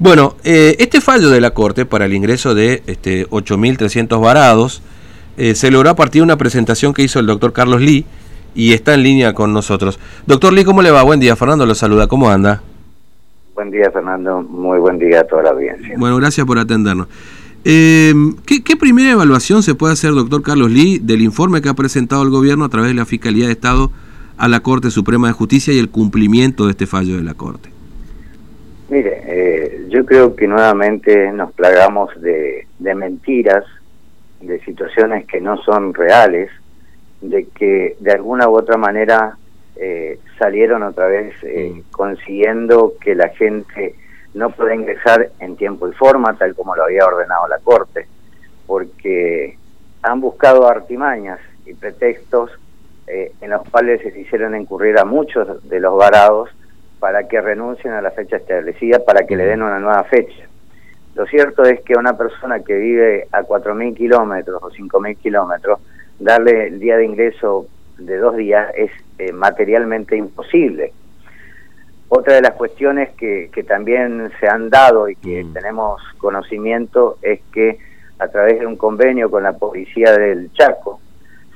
Bueno, eh, este fallo de la Corte para el ingreso de este, 8.300 varados eh, se logró a partir de una presentación que hizo el doctor Carlos Lee y está en línea con nosotros. Doctor Lee, ¿cómo le va? Buen día, Fernando lo saluda, ¿cómo anda? Buen día, Fernando, muy buen día a toda la audiencia. Bueno, gracias por atendernos. Eh, ¿qué, ¿Qué primera evaluación se puede hacer, doctor Carlos Lee, del informe que ha presentado el gobierno a través de la Fiscalía de Estado a la Corte Suprema de Justicia y el cumplimiento de este fallo de la Corte? Mire, eh, yo creo que nuevamente nos plagamos de, de mentiras, de situaciones que no son reales, de que de alguna u otra manera eh, salieron otra vez eh, Mm. consiguiendo que la gente no pueda ingresar en tiempo y forma, tal como lo había ordenado la Corte, porque han buscado artimañas y pretextos eh, en los cuales se hicieron incurrir a muchos de los varados para que renuncien a la fecha establecida, para que le den una nueva fecha. Lo cierto es que una persona que vive a 4.000 kilómetros o 5.000 kilómetros, darle el día de ingreso de dos días es eh, materialmente imposible. Otra de las cuestiones que, que también se han dado y que Mm. tenemos conocimiento es que a través de un convenio con la policía del Chaco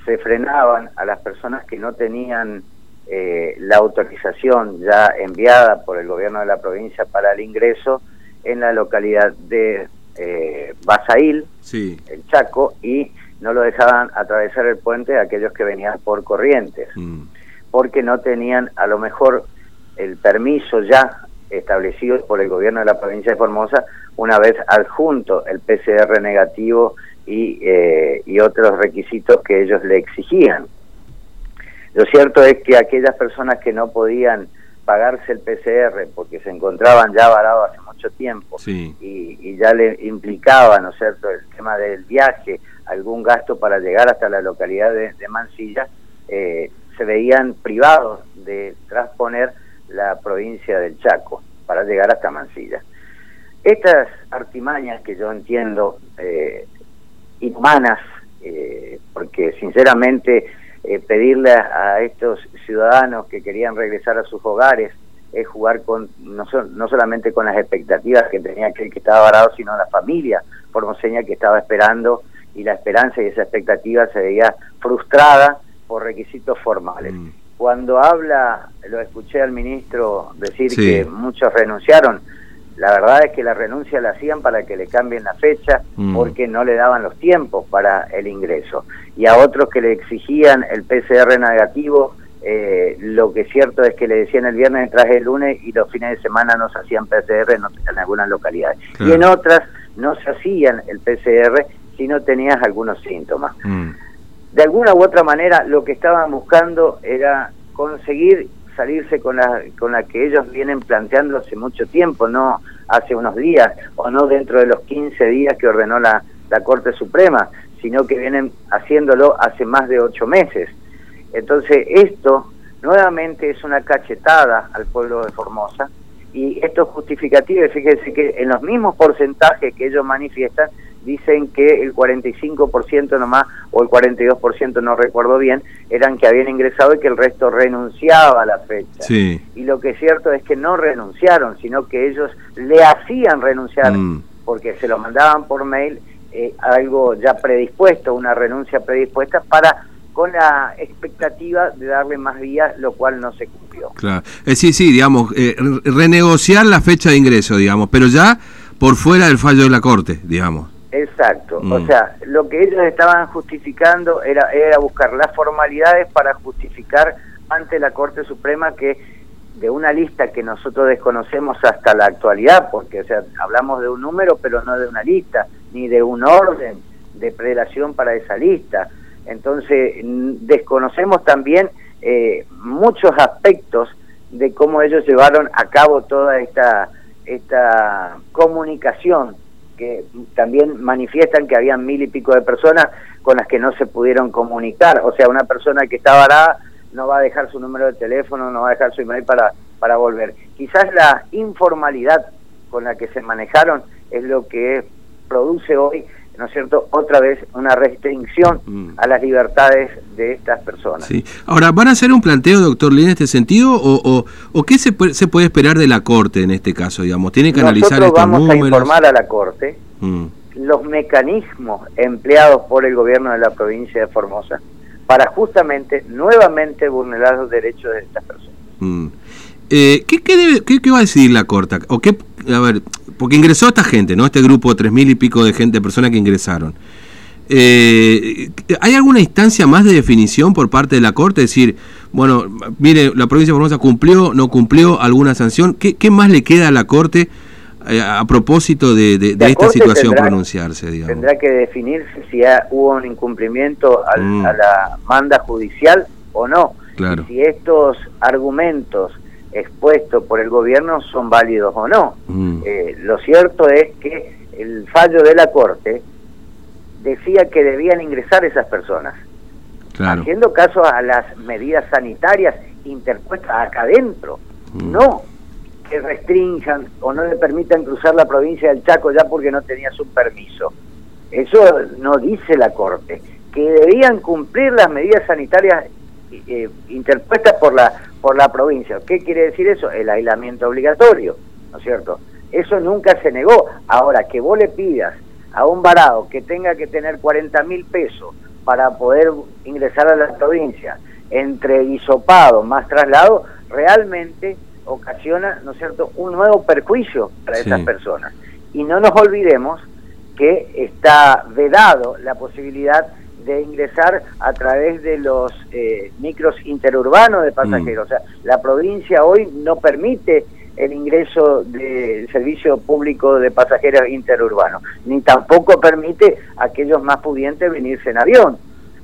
se frenaban a las personas que no tenían eh, la autorización ya enviada por el gobierno de la provincia para el ingreso en la localidad de eh, Basail, Sí. el Chaco, y no lo dejaban atravesar el puente a aquellos que venían por Corrientes Mm. porque no tenían a lo mejor el permiso ya establecido por el gobierno de la provincia de Formosa una vez adjunto el PCR negativo y, eh, y otros requisitos que ellos le exigían. Lo cierto es que aquellas personas que no podían pagarse el PCR porque se encontraban ya varados hace mucho tiempo Sí. y, y ya le implicaba, ¿no es cierto?, el tema del viaje, algún gasto para llegar hasta la localidad de, de Mansilla, eh, se veían privados de transponer la provincia del Chaco para llegar hasta Mansilla. Estas artimañas que yo entiendo eh, inhumanas, eh, porque sinceramente eh, pedirle a, a estos ciudadanos que querían regresar a sus hogares es jugar con no, so- no solamente con las expectativas que tenía aquel que estaba varado, sino la familia formoseña que estaba esperando y la esperanza y esa expectativa se veía frustrada por requisitos formales. Mm. Cuando habla, lo escuché al ministro decir Sí. que muchos renunciaron, la verdad es que la renuncia la hacían para que le cambien la fecha Mm. porque no le daban los tiempos para el ingreso. Y a otros que le exigían el PCR negativo, eh, lo que es cierto es que le decían el viernes traje el lunes y los fines de semana no se hacían PCR en, en algunas localidades. Claro. Y en otras no se hacían el PCR si no tenías algunos síntomas Mm. de alguna u otra manera lo que estaban buscando era conseguir salirse con la, con la que ellos vienen planteando hace mucho tiempo, no hace unos días o no dentro de los 15 días que ordenó la, la Corte Suprema, sino que vienen haciéndolo hace más de ocho meses. Entonces esto nuevamente es una cachetada al pueblo de Formosa y esto es justificativo, fíjense que en los mismos porcentajes que ellos manifiestan, dicen que el 45% nomás, o el 42%, no recuerdo bien, eran que habían ingresado y que el resto renunciaba a la fecha. Sí. Y lo que es cierto es que no renunciaron, sino que ellos le hacían renunciar, Mm. porque se lo mandaban por mail eh, algo ya predispuesto, una renuncia predispuesta para con la expectativa de darle más días, lo cual no se cumplió. Claro. Eh, sí, sí, digamos, eh, re- renegociar la fecha de ingreso, digamos, pero ya por fuera del fallo de la Corte, digamos. Exacto, Mm. o sea, lo que ellos estaban justificando era, era buscar las formalidades para justificar ante la Corte Suprema que de una lista que nosotros desconocemos hasta la actualidad, porque o sea, hablamos de un número, pero no de una lista, ni de un orden de prelación para esa lista. Entonces, n- desconocemos también eh, muchos aspectos de cómo ellos llevaron a cabo toda esta, esta comunicación que también manifiestan que habían mil y pico de personas con las que no se pudieron comunicar. O sea, una persona que está varada no va a dejar su número de teléfono, no va a dejar su email para, para volver. Quizás la informalidad con la que se manejaron es lo que produce hoy ¿no es cierto?, otra vez una restricción mm. a las libertades de estas personas. Sí. Ahora, ¿van a hacer un planteo, doctor Lee, en este sentido? ¿O, o, qué se puede, se puede esperar de la Corte en este caso, digamos? ¿Tiene que analizar estos vamos a informar a la Corte mm. los mecanismos empleados por el gobierno de la provincia de Formosa para justamente, nuevamente, vulnerar los derechos de estas personas. Mm. Eh, ¿qué, qué, qué, va a decidir la Corte? ¿O qué, a ver, porque ingresó esta gente, ¿no? Este grupo de tres mil y pico de gente, personas que ingresaron. Eh, ¿Hay alguna instancia más de definición por parte de la Corte? Es decir, bueno, mire, la provincia de Formosa cumplió, no cumplió alguna sanción. ¿Qué, qué más le queda a la Corte eh, a propósito de, esta situación pronunciarse? Tendrá que definirse si hubo un incumplimiento mm. a la manda judicial o no. Claro. si estos argumentos expuestos por el gobierno son válidos o no. Mm. Eh, lo cierto es que el fallo de la Corte decía que debían ingresar esas personas, haciendo caso a las medidas sanitarias interpuestas acá adentro, mm. no que restrinjan o no le permitan cruzar la provincia del Chaco ya porque no tenía su permiso. Eso no dice la Corte, que debían cumplir las medidas sanitarias eh, interpuestas por la por la provincia. ¿Qué quiere decir eso? El aislamiento obligatorio, ¿no es cierto? Eso nunca se negó. Ahora, que vos le pidas a un varado que tenga que tener 40 mil pesos para poder ingresar a la provincia, entre hisopado más traslado, realmente ocasiona, ¿no es cierto?, un nuevo perjuicio para esas personas. Y no nos olvidemos que está vedado la posibilidad de ingresar a través de los eh, micros interurbanos de pasajeros. Mm. O sea, la provincia hoy no permite el ingreso del servicio público de pasajeros interurbanos, ni tampoco permite a aquellos más pudientes venirse en avión.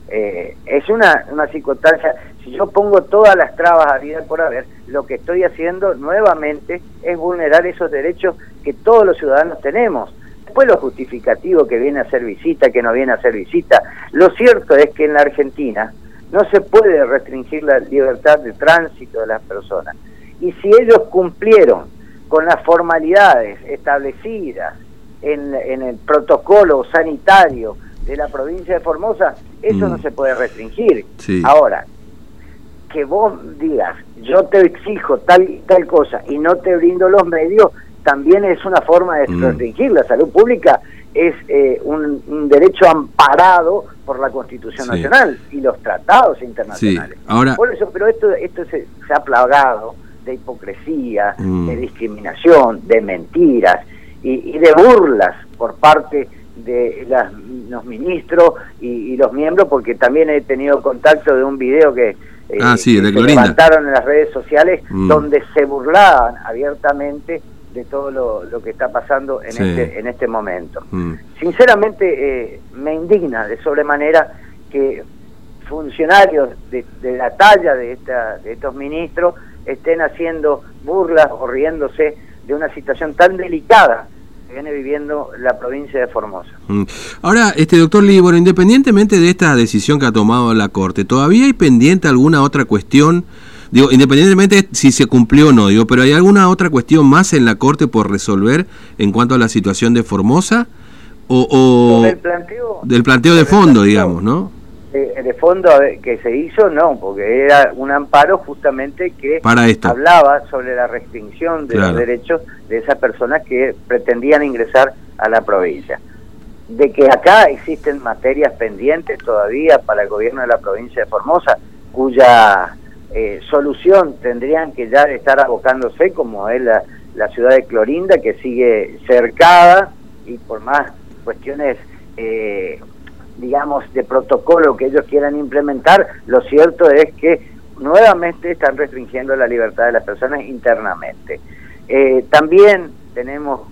Eh, es una, una circunstancia, si yo pongo todas las trabas a vida por haber, lo que estoy haciendo nuevamente es vulnerar esos derechos que todos los ciudadanos tenemos Después lo justificativo que viene a hacer visita, que no viene a hacer visita. Lo cierto es que en la Argentina no se puede restringir la libertad de tránsito de las personas. Y si ellos cumplieron con las formalidades establecidas en, el protocolo sanitario de la provincia de Formosa, eso no mm. se puede restringir. Ahora, que vos digas, yo te exijo tal tal cosa y no te brindo los medios, también es una forma de mm. restringir. La salud pública es eh, un, derecho amparado por la Constitución Nacional y los tratados internacionales. Ahora... Por eso, pero esto, esto se, ha plagado de hipocresía, mm. de discriminación, de mentiras y, de burlas por parte de los ministros y, los miembros, porque también he tenido contacto de un video que, eh, ah, se levantaron en las redes sociales mm. donde se burlaban abiertamente de todo lo, que está pasando en, este, en este momento. Mm. Sinceramente eh, me indigna de sobremanera que funcionarios de, la talla de, esta, de estos ministros estén haciendo burlas o riéndose de una situación tan delicada que viene viviendo la provincia de Formosa. Mm. Ahora, este doctor Libor, independientemente de esta decisión que ha tomado la Corte, ¿todavía hay pendiente alguna otra cuestión? Digo, independientemente si se cumplió o no, digo, pero ¿hay alguna otra cuestión más en la Corte por resolver en cuanto a la situación de Formosa? O, del planteo, del planteo de fondo, digamos, ¿no? De, fondo que se hizo, no, porque era un amparo justamente que Para hablaba sobre la restricción de los derechos de esas personas que pretendían ingresar a la provincia. De que acá existen materias pendientes todavía para el gobierno de la provincia de Formosa, cuya eh, solución tendrían que ya estar abocándose, como es la, ciudad de Clorinda, que sigue cercada y por más cuestiones, eh, digamos, de protocolo que ellos quieran implementar, lo cierto es que nuevamente están restringiendo la libertad de las personas internamente. Eh, también tenemos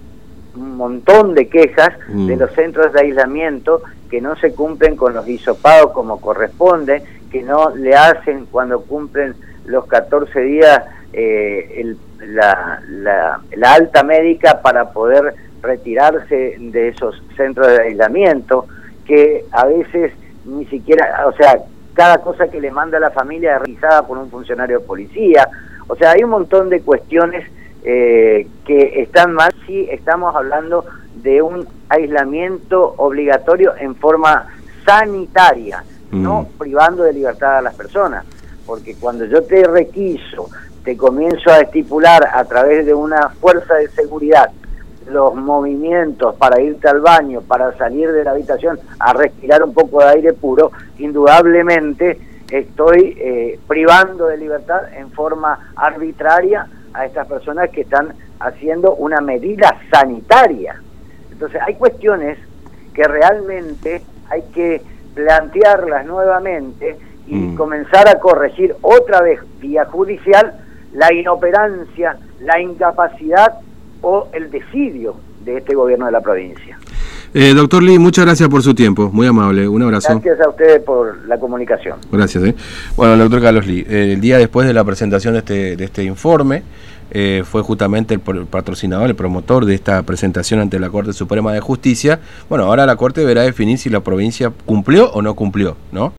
un montón de quejas de mm. los centros de aislamiento que no se cumplen con los hisopados como corresponde, que no le hacen cuando cumplen los 14 días eh, la, la, alta médica para poder retirarse de esos centros de aislamiento, que a veces ni siquiera, o sea, cada cosa que le manda la familia es realizada por un funcionario de policía, o sea, hay un montón de cuestiones eh, que están mal si estamos hablando de un aislamiento obligatorio en forma sanitaria, no mm. privando de libertad a las personas. Porque cuando yo te requiso, te comienzo a estipular a través de una fuerza de seguridad los movimientos para irte al baño, para salir de la habitación a respirar un poco de aire puro, indudablemente estoy eh, privando de libertad en forma arbitraria a estas personas que están haciendo una medida sanitaria. Entonces hay cuestiones que realmente hay que plantearlas nuevamente y mm. comenzar a corregir otra vez vía judicial la inoperancia, la incapacidad o el desidio de este gobierno de la provincia. Eh, doctor Lee, muchas gracias por su tiempo, muy amable, un abrazo. Gracias a ustedes por la comunicación. Gracias. Eh. Bueno, el doctor Carlos Lee, eh, el día después de la presentación de este, de este informe, eh, fue justamente el, patrocinador, el promotor de esta presentación ante la Corte Suprema de Justicia. Bueno, ahora la Corte deberá definir si la provincia cumplió o no cumplió, ¿no?